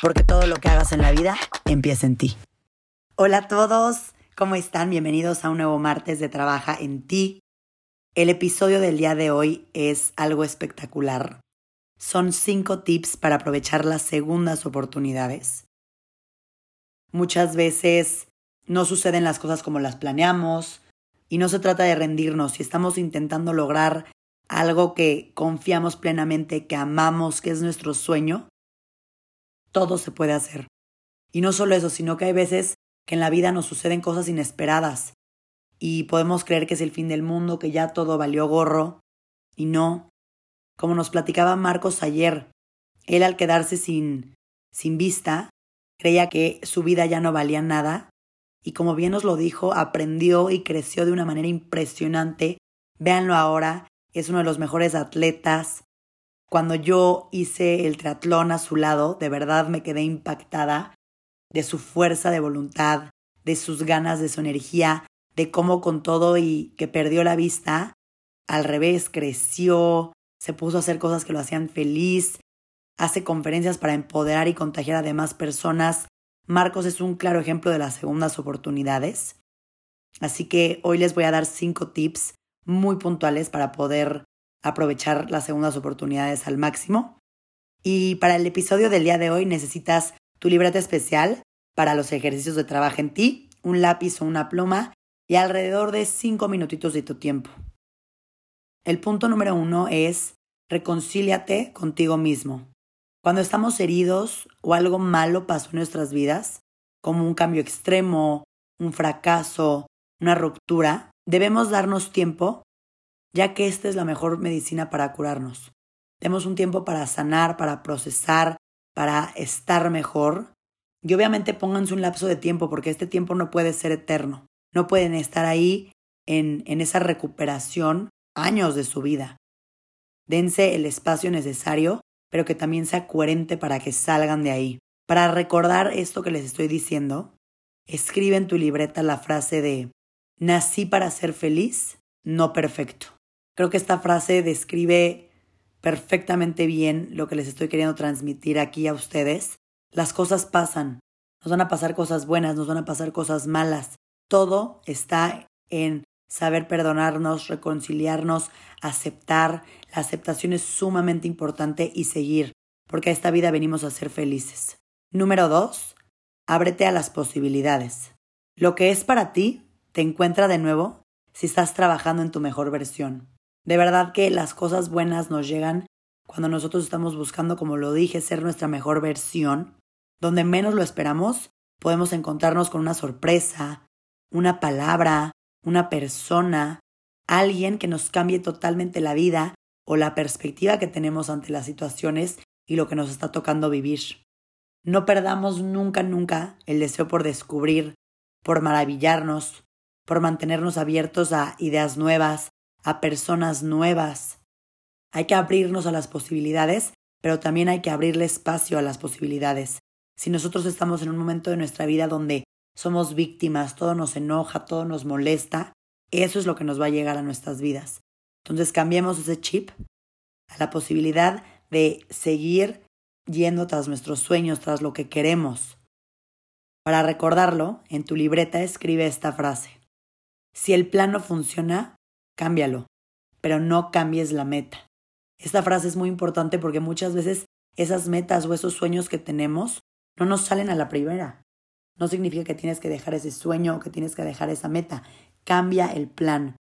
porque todo lo que hagas en la vida empieza en ti. Hola a todos, ¿cómo están? Bienvenidos a un nuevo martes de Trabaja en ti. El episodio del día de hoy es algo espectacular. Son cinco tips para aprovechar las segundas oportunidades. Muchas veces no suceden las cosas como las planeamos y no se trata de rendirnos si estamos intentando lograr algo que confiamos plenamente, que amamos, que es nuestro sueño, todo se puede hacer. Y no solo eso, sino que hay veces que en la vida nos suceden cosas inesperadas y podemos creer que es el fin del mundo, que ya todo valió gorro. Y no. Como nos platicaba Marcos ayer, él al quedarse sin, sin vista, creía que su vida ya no valía nada. Y como bien nos lo dijo, aprendió y creció de una manera impresionante. Véanlo ahora, es uno de los mejores atletas, cuando yo hice el triatlón a su lado, de verdad me quedé impactada de su fuerza de voluntad, de sus ganas, de su energía, de cómo con todo y que perdió la vista, al revés, creció, se puso a hacer cosas que lo hacían feliz, hace conferencias para empoderar y contagiar a demás personas. Marcos es un claro ejemplo de las segundas oportunidades. Así que hoy les voy a dar cinco tips muy puntuales para poder aprovechar las segundas oportunidades al máximo. Y para el episodio del día de hoy necesitas tu libreta especial para los ejercicios de trabajo en ti, un lápiz o una pluma y alrededor de cinco minutitos de tu tiempo. El punto número uno es reconcíliate contigo mismo. Cuando estamos heridos o algo malo pasó en nuestras vidas, como un cambio extremo, un fracaso, una ruptura, debemos darnos tiempo ya que esta es la mejor medicina para curarnos. Demos un tiempo para sanar, para procesar, para estar mejor. Y obviamente pónganse un lapso de tiempo porque este tiempo no puede ser eterno. No pueden estar ahí en, en esa recuperación años de su vida. Dense el espacio necesario, pero que también sea coherente para que salgan de ahí. Para recordar esto que les estoy diciendo, escribe en tu libreta la frase de nací para ser feliz, no perfecto. Creo que esta frase describe perfectamente bien lo que les estoy queriendo transmitir aquí a ustedes. Las cosas pasan, nos van a pasar cosas buenas, nos van a pasar cosas malas. Todo está en saber perdonarnos, reconciliarnos, aceptar. La aceptación es sumamente importante y seguir, porque a esta vida venimos a ser felices. Número dos, ábrete a las posibilidades. Lo que es para ti te encuentra de nuevo si estás trabajando en tu mejor versión. De verdad que las cosas buenas nos llegan cuando nosotros estamos buscando, como lo dije, ser nuestra mejor versión. Donde menos lo esperamos, podemos encontrarnos con una sorpresa, una palabra, una persona, alguien que nos cambie totalmente la vida o la perspectiva que tenemos ante las situaciones y lo que nos está tocando vivir. No perdamos nunca, nunca el deseo por descubrir, por maravillarnos, por mantenernos abiertos a ideas nuevas, a personas nuevas. Hay que abrirnos a las posibilidades, pero también hay que abrirle espacio a las posibilidades. Si nosotros estamos en un momento de nuestra vida donde somos víctimas, todo nos enoja, todo nos molesta, eso es lo que nos va a llegar a nuestras vidas. Entonces cambiemos ese chip a la posibilidad de seguir yendo tras nuestros sueños, tras lo que queremos. Para recordarlo, en tu libreta escribe esta frase. Si el plan no funciona, cámbialo, pero no cambies la meta. Esta frase es muy importante porque muchas veces esas metas o esos sueños que tenemos no nos salen a la primera. No significa que tienes que dejar ese sueño o que tienes que dejar esa meta. Cambia el plan.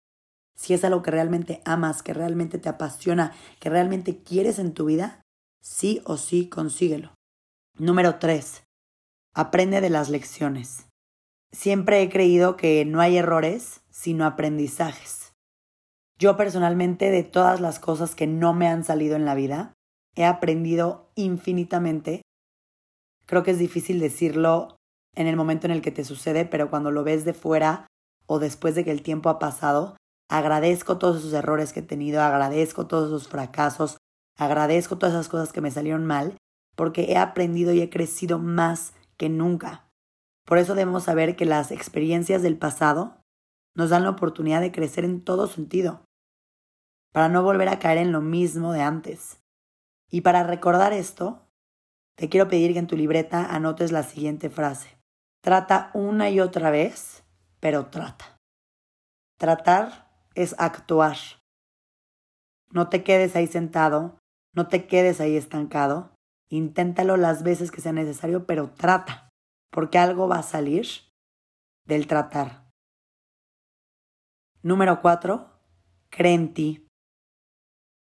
Si es algo que realmente amas, que realmente te apasiona, que realmente quieres en tu vida, sí o sí consíguelo. Número 3. Aprende de las lecciones. Siempre he creído que no hay errores, sino aprendizajes. Yo personalmente de todas las cosas que no me han salido en la vida, he aprendido infinitamente Creo que es difícil decirlo en el momento en el que te sucede, pero cuando lo ves de fuera o después de que el tiempo ha pasado, agradezco todos esos errores que he tenido, agradezco todos esos fracasos, agradezco todas esas cosas que me salieron mal, porque he aprendido y he crecido más que nunca. Por eso debemos saber que las experiencias del pasado nos dan la oportunidad de crecer en todo sentido, para no volver a caer en lo mismo de antes. Y para recordar esto, te quiero pedir que en tu libreta anotes la siguiente frase. Trata una y otra vez, pero trata. Tratar es actuar. No te quedes ahí sentado, no te quedes ahí estancado. Inténtalo las veces que sea necesario, pero trata, porque algo va a salir del tratar. Número 4. Cree en ti.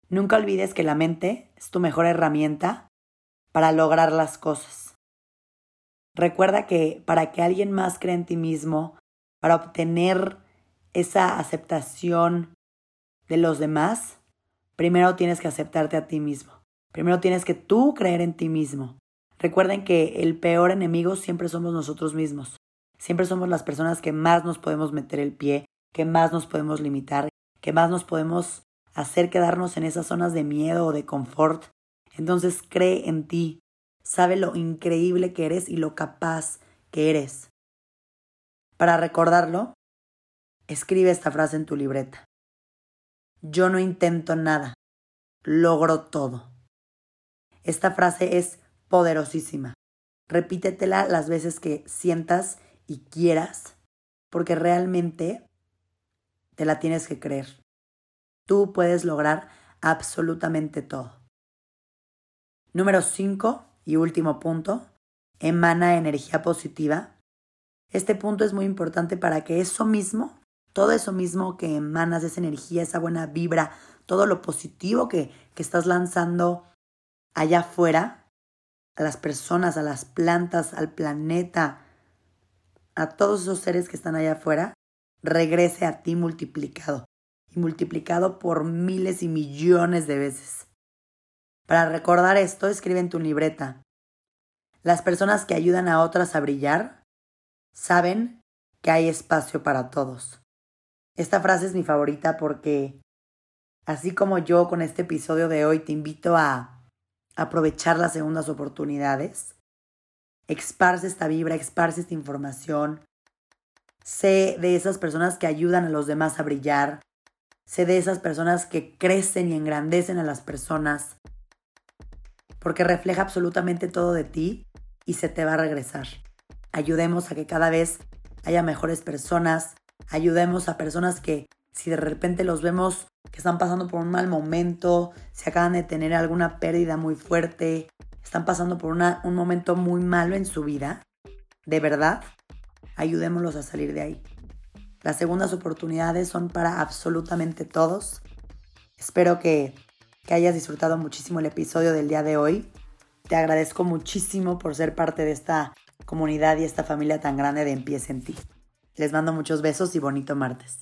Nunca olvides que la mente es tu mejor herramienta para lograr las cosas. Recuerda que para que alguien más crea en ti mismo, para obtener esa aceptación de los demás, primero tienes que aceptarte a ti mismo. Primero tienes que tú creer en ti mismo. Recuerden que el peor enemigo siempre somos nosotros mismos. Siempre somos las personas que más nos podemos meter el pie, que más nos podemos limitar, que más nos podemos hacer quedarnos en esas zonas de miedo o de confort. Entonces cree en ti, sabe lo increíble que eres y lo capaz que eres. Para recordarlo, escribe esta frase en tu libreta. Yo no intento nada, logro todo. Esta frase es poderosísima. Repítetela las veces que sientas y quieras, porque realmente te la tienes que creer. Tú puedes lograr absolutamente todo. Número 5 y último punto, emana energía positiva. Este punto es muy importante para que eso mismo, todo eso mismo que emanas, esa energía, esa buena vibra, todo lo positivo que, que estás lanzando allá afuera, a las personas, a las plantas, al planeta, a todos esos seres que están allá afuera, regrese a ti multiplicado multiplicado por miles y millones de veces. Para recordar esto, escribe en tu libreta. Las personas que ayudan a otras a brillar saben que hay espacio para todos. Esta frase es mi favorita porque, así como yo con este episodio de hoy te invito a aprovechar las segundas oportunidades, esparce esta vibra, esparce esta información, Sé de esas personas que ayudan a los demás a brillar. Sé de esas personas que crecen y engrandecen a las personas. Porque refleja absolutamente todo de ti y se te va a regresar. Ayudemos a que cada vez haya mejores personas. Ayudemos a personas que si de repente los vemos que están pasando por un mal momento, si acaban de tener alguna pérdida muy fuerte, están pasando por un momento muy malo en su vida, de verdad, ayudémoslos a salir de ahí. Las segundas oportunidades son para absolutamente todos. Espero que, que hayas disfrutado muchísimo el episodio del día de hoy. Te agradezco muchísimo por ser parte de esta comunidad y esta familia tan grande de Empieza en ti. Les mando muchos besos y bonito martes.